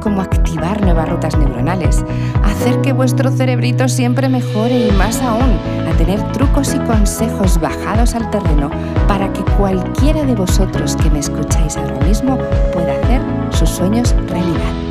Cómo activar nuevas rutas neuronales, hacer que vuestro cerebrito siempre mejore y más aún, a tener trucos y consejos bajados al terreno para que cualquiera de vosotros que me escucháis ahora mismo pueda hacer sus sueños realidad.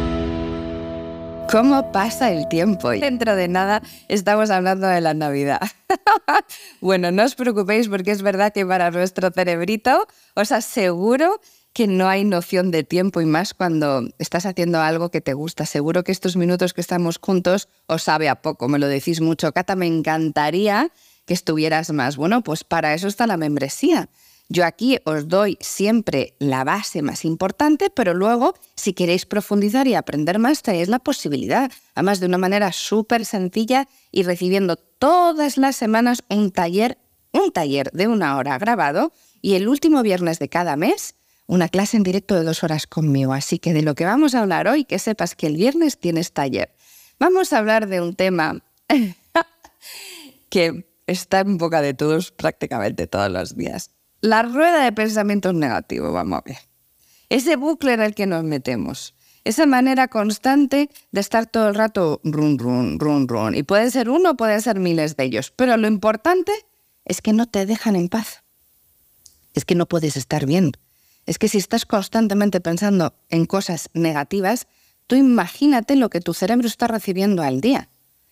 ¿Cómo pasa el tiempo? Dentro de nada estamos hablando de la Navidad. bueno, no os preocupéis porque es verdad que para nuestro cerebrito os aseguro que no hay noción de tiempo y más cuando estás haciendo algo que te gusta. Seguro que estos minutos que estamos juntos os sabe a poco, me lo decís mucho. Cata, me encantaría que estuvieras más. Bueno, pues para eso está la membresía. Yo aquí os doy siempre la base más importante, pero luego, si queréis profundizar y aprender más, tenéis la posibilidad, además de una manera súper sencilla y recibiendo todas las semanas un taller, un taller de una hora grabado y el último viernes de cada mes una clase en directo de dos horas conmigo. Así que de lo que vamos a hablar hoy, que sepas que el viernes tienes taller. Vamos a hablar de un tema que está en boca de todos prácticamente todos los días. La rueda de pensamientos negativos, vamos a ver. Ese bucle en el que nos metemos. Esa manera constante de estar todo el rato run, run, run, run. Y puede ser uno, puede ser miles de ellos. Pero lo importante es que no te dejan en paz. Es que no puedes estar bien es que si estás constantemente pensando en cosas negativas, tú imagínate lo que tu cerebro está recibiendo al día.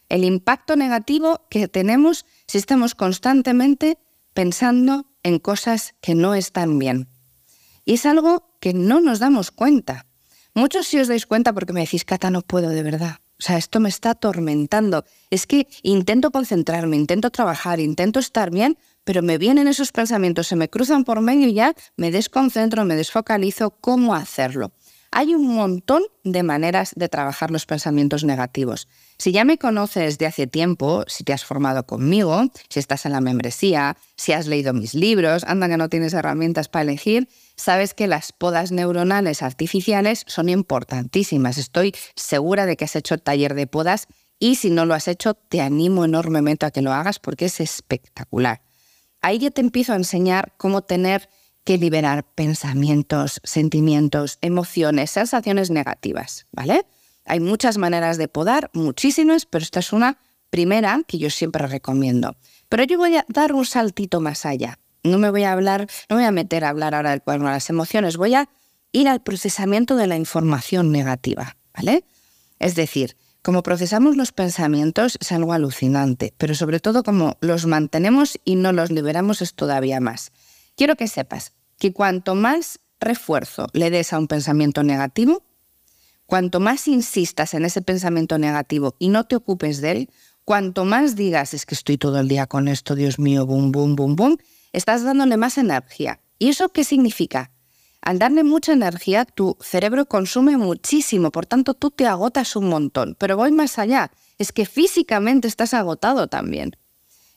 El impacto negativo que tenemos si estamos constantemente pensando en cosas que no están bien. Y es algo que no nos damos cuenta. Muchos si os dais cuenta porque me decís, Cata, no puedo de verdad. O sea, esto me está atormentando. Es que intento concentrarme, intento trabajar, intento estar bien, pero me vienen esos pensamientos, se me cruzan por medio y ya me desconcentro, me desfocalizo cómo hacerlo. Hay un montón de maneras de trabajar los pensamientos negativos. Si ya me conoces de hace tiempo, si te has formado conmigo, si estás en la membresía, si has leído mis libros, anda que no tienes herramientas para elegir, sabes que las podas neuronales artificiales son importantísimas. Estoy segura de que has hecho taller de podas y si no lo has hecho, te animo enormemente a que lo hagas porque es espectacular ahí ya te empiezo a enseñar cómo tener que liberar pensamientos, sentimientos, emociones, sensaciones negativas, ¿vale? Hay muchas maneras de podar, muchísimas, pero esta es una primera que yo siempre recomiendo. Pero yo voy a dar un saltito más allá. No me voy a hablar, no voy a meter a hablar ahora del cuaderno de las emociones, voy a ir al procesamiento de la información negativa, ¿vale? Es decir, como procesamos los pensamientos es algo alucinante, pero sobre todo como los mantenemos y no los liberamos es todavía más. Quiero que sepas que cuanto más refuerzo le des a un pensamiento negativo, cuanto más insistas en ese pensamiento negativo y no te ocupes de él, cuanto más digas es que estoy todo el día con esto, Dios mío, boom, boom, boom, boom, estás dándole más energía. ¿Y eso qué significa? Al darle mucha energía, tu cerebro consume muchísimo, por tanto tú te agotas un montón. Pero voy más allá, es que físicamente estás agotado también.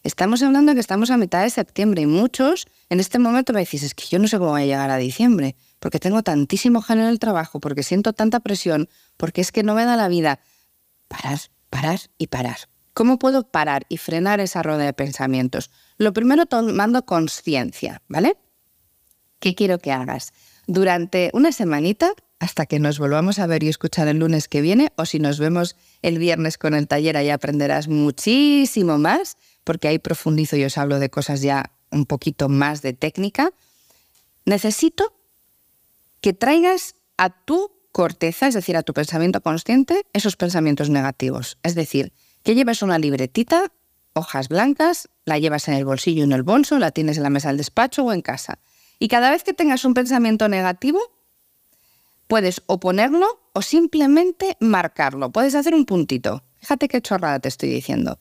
Estamos hablando de que estamos a mitad de septiembre y muchos en este momento me decís, es que yo no sé cómo voy a llegar a diciembre, porque tengo tantísimo género en el trabajo, porque siento tanta presión, porque es que no me da la vida. Parar, parar y parar. ¿Cómo puedo parar y frenar esa rueda de pensamientos? Lo primero tomando conciencia, ¿vale? ¿Qué quiero que hagas? Durante una semanita hasta que nos volvamos a ver y escuchar el lunes que viene o si nos vemos el viernes con el taller ahí aprenderás muchísimo más porque ahí profundizo y os hablo de cosas ya un poquito más de técnica. Necesito que traigas a tu corteza, es decir, a tu pensamiento consciente, esos pensamientos negativos. Es decir, que lleves una libretita, hojas blancas, la llevas en el bolsillo, en el bolso, la tienes en la mesa del despacho o en casa y cada vez que tengas un pensamiento negativo, puedes o ponerlo o simplemente marcarlo. Puedes hacer un puntito. Fíjate qué chorrada te estoy diciendo.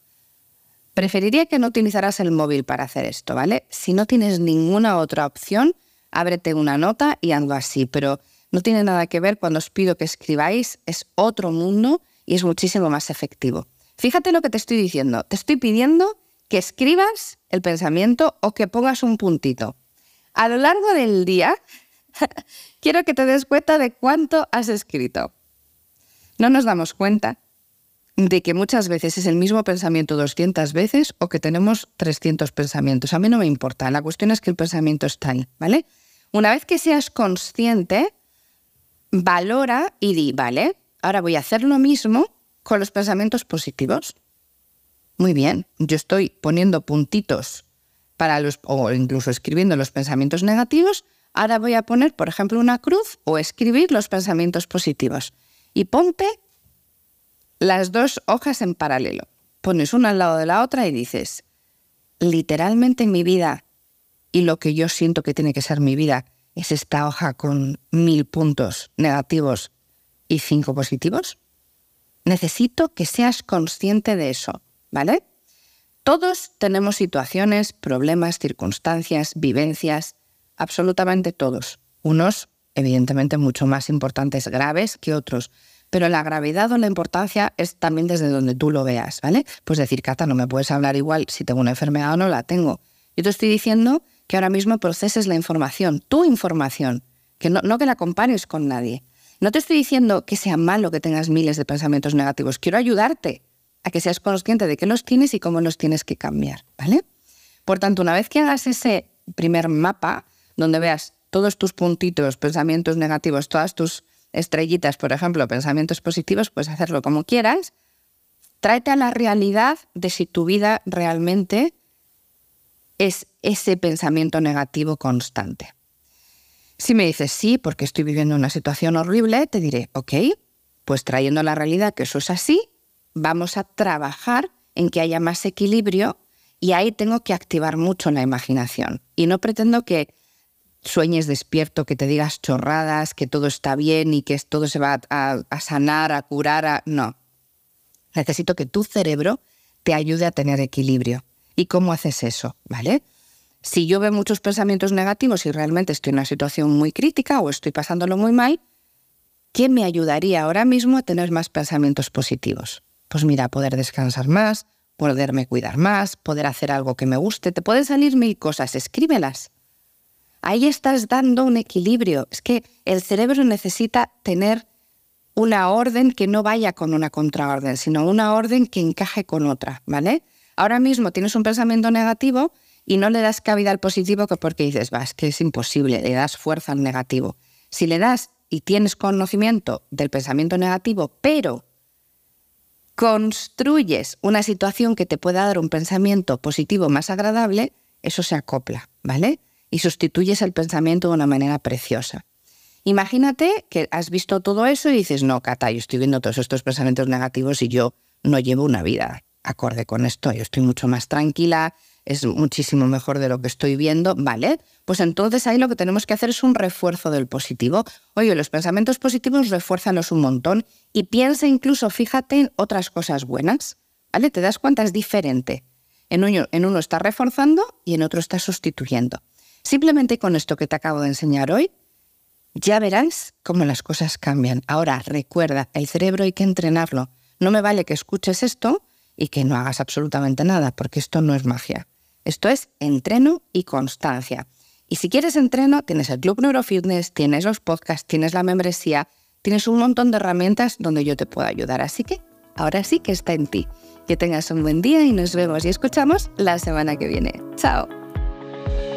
Preferiría que no utilizaras el móvil para hacer esto, ¿vale? Si no tienes ninguna otra opción, ábrete una nota y ando así, pero no tiene nada que ver cuando os pido que escribáis, es otro mundo y es muchísimo más efectivo. Fíjate lo que te estoy diciendo, te estoy pidiendo que escribas el pensamiento o que pongas un puntito a lo largo del día, quiero que te des cuenta de cuánto has escrito. No nos damos cuenta de que muchas veces es el mismo pensamiento 200 veces o que tenemos 300 pensamientos. A mí no me importa, la cuestión es que el pensamiento está ahí, ¿vale? Una vez que seas consciente, valora y di, vale, ahora voy a hacer lo mismo con los pensamientos positivos. Muy bien, yo estoy poniendo puntitos para los, o incluso escribiendo los pensamientos negativos, ahora voy a poner, por ejemplo, una cruz o escribir los pensamientos positivos. Y ponte las dos hojas en paralelo. Pones una al lado de la otra y dices, literalmente en mi vida y lo que yo siento que tiene que ser mi vida es esta hoja con mil puntos negativos y cinco positivos. Necesito que seas consciente de eso, ¿vale? Todos tenemos situaciones, problemas, circunstancias, vivencias, absolutamente todos. Unos, evidentemente, mucho más importantes, graves que otros. Pero la gravedad o la importancia es también desde donde tú lo veas, ¿vale? Pues decir, Cata, no me puedes hablar igual si tengo una enfermedad o no la tengo. Yo te estoy diciendo que ahora mismo proceses la información, tu información, que no, no que la compares con nadie. No te estoy diciendo que sea malo que tengas miles de pensamientos negativos, quiero ayudarte a que seas consciente de que los tienes y cómo los tienes que cambiar, ¿vale? Por tanto, una vez que hagas ese primer mapa, donde veas todos tus puntitos, pensamientos negativos, todas tus estrellitas, por ejemplo, pensamientos positivos, puedes hacerlo como quieras. Tráete a la realidad de si tu vida realmente es ese pensamiento negativo constante. Si me dices sí, porque estoy viviendo una situación horrible, te diré, ok, pues trayendo la realidad que eso es así, vamos a trabajar en que haya más equilibrio y ahí tengo que activar mucho la imaginación. Y no pretendo que sueñes despierto, que te digas chorradas, que todo está bien y que todo se va a, sanar, a curar, a... no. Necesito que tu cerebro te ayude a tener equilibrio. ¿Y cómo haces eso? ¿Vale? Si yo veo muchos pensamientos negativos y realmente estoy en una situación muy crítica o estoy pasándolo muy mal, ¿qué me ayudaría ahora mismo a tener más pensamientos positivos? Pues mira, poder descansar más, poderme cuidar más, poder hacer algo que me guste. Te pueden salir mil cosas, escríbelas. Ahí estás dando un equilibrio. Es que el cerebro necesita tener una orden que no vaya con una contraorden, sino una orden que encaje con otra, ¿vale? Ahora mismo tienes un pensamiento negativo y no le das cabida al positivo porque dices, va, es que es imposible, le das fuerza al negativo. Si le das y tienes conocimiento del pensamiento negativo, pero construyes una situación que te pueda dar un pensamiento positivo más agradable, eso se acopla, ¿vale? Y sustituyes el pensamiento de una manera preciosa. Imagínate que has visto todo eso y dices, no, Cata, yo estoy viendo todos estos pensamientos negativos y yo no llevo una vida acorde con esto, yo estoy mucho más tranquila, es muchísimo mejor de lo que estoy viendo, ¿vale? Pues entonces ahí lo que tenemos que hacer es un refuerzo del positivo. Oye, los pensamientos positivos refuérzanlos un montón y piensa incluso, fíjate en otras cosas buenas, ¿vale? Te das cuenta, es diferente. En uno, en uno está reforzando y en otro está sustituyendo. Simplemente con esto que te acabo de enseñar hoy, ya verás cómo las cosas cambian. Ahora, recuerda, el cerebro hay que entrenarlo. No me vale que escuches esto y que no hagas absolutamente nada, porque esto no es magia. Esto es entreno y constancia. Y si quieres entreno, tienes el Club Neurofitness, tienes los podcasts, tienes la membresía, tienes un montón de herramientas donde yo te puedo ayudar. Así que ahora sí que está en ti. Que tengas un buen día y nos vemos y escuchamos la semana que viene. Chao.